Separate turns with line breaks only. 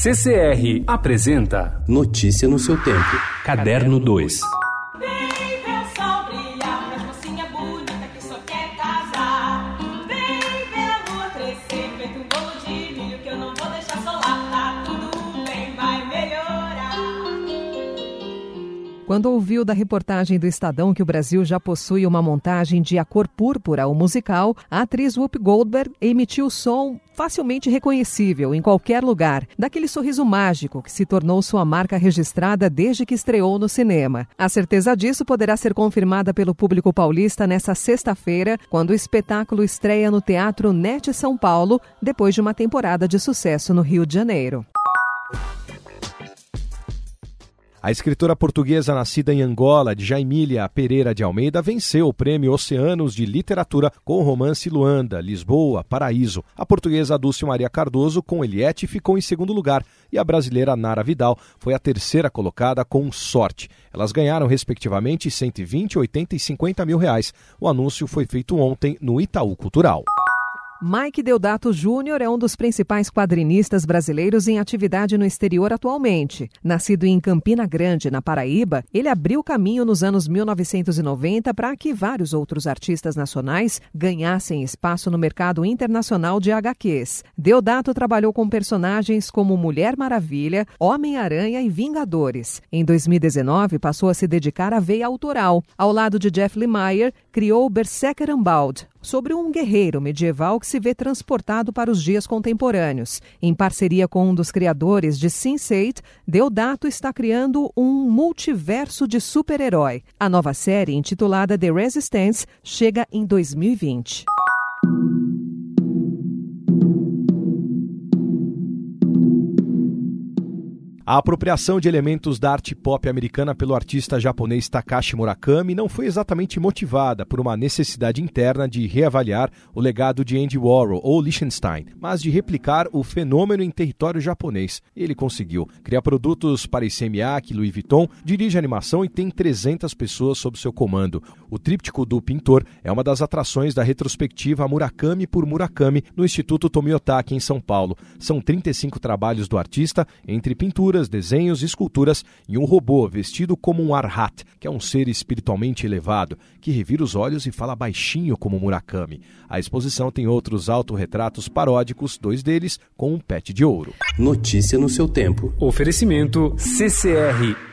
CCR apresenta
Notícia no seu tempo.
Caderno 2.
Quando ouviu da reportagem do Estadão que o Brasil já possui uma montagem de A Cor Púrpura, o musical, a atriz Whoopi Goldberg emitiu som facilmente reconhecível em qualquer lugar, daquele sorriso mágico que se tornou sua marca registrada desde que estreou no cinema. A certeza disso poderá ser confirmada pelo público paulista nesta sexta-feira, quando o espetáculo estreia no Teatro NET São Paulo, depois de uma temporada de sucesso no Rio de Janeiro.
A escritora portuguesa nascida em Angola, Jaimília Pereira de Almeida, venceu o prêmio Oceanos de Literatura com o romance Luanda, Lisboa, Paraíso. A portuguesa Dulce Maria Cardoso, com Eliette, ficou em segundo lugar e a brasileira Nara Vidal foi a terceira colocada com Sorte. Elas ganharam, respectivamente, 120, 80 e 50 mil reais. O anúncio foi feito ontem no Itaú Cultural.
Mike Deodato Júnior é um dos principais quadrinistas brasileiros em atividade no exterior atualmente. Nascido em Campina Grande, na Paraíba, ele abriu caminho nos anos 1990 para que vários outros artistas nacionais ganhassem espaço no mercado internacional de HQs. Deodato trabalhou com personagens como Mulher Maravilha, Homem-Aranha e Vingadores. Em 2019, passou a se dedicar à veia autoral. Ao lado de Jeff Lemire, criou Berserker Unbound, sobre um guerreiro medieval que se vê transportado para os dias contemporâneos. Em parceria com um dos criadores de Sense8, Deodato está criando um multiverso de super-herói. A nova série, intitulada The Resistance, chega em 2020.
A apropriação de elementos da arte pop americana pelo artista japonês Takashi Murakami não foi exatamente motivada por uma necessidade interna de reavaliar o legado de Andy Warhol ou Liechtenstein, mas de replicar o fenômeno em território japonês. Ele conseguiu. Cria produtos para ICMAC, Louis Vuitton, dirige animação e tem 300 pessoas sob seu comando. O tríptico do pintor é uma das atrações da retrospectiva Murakami por Murakami no Instituto Tomiotaki, em São Paulo. São 35 trabalhos do artista, entre pinturas, desenhos e esculturas, e um robô vestido como um arhat, que é um ser espiritualmente elevado, que revira os olhos e fala baixinho como Murakami. A exposição tem outros autorretratos paródicos, dois deles com um pet de ouro.
Notícia no seu tempo.
Oferecimento CCR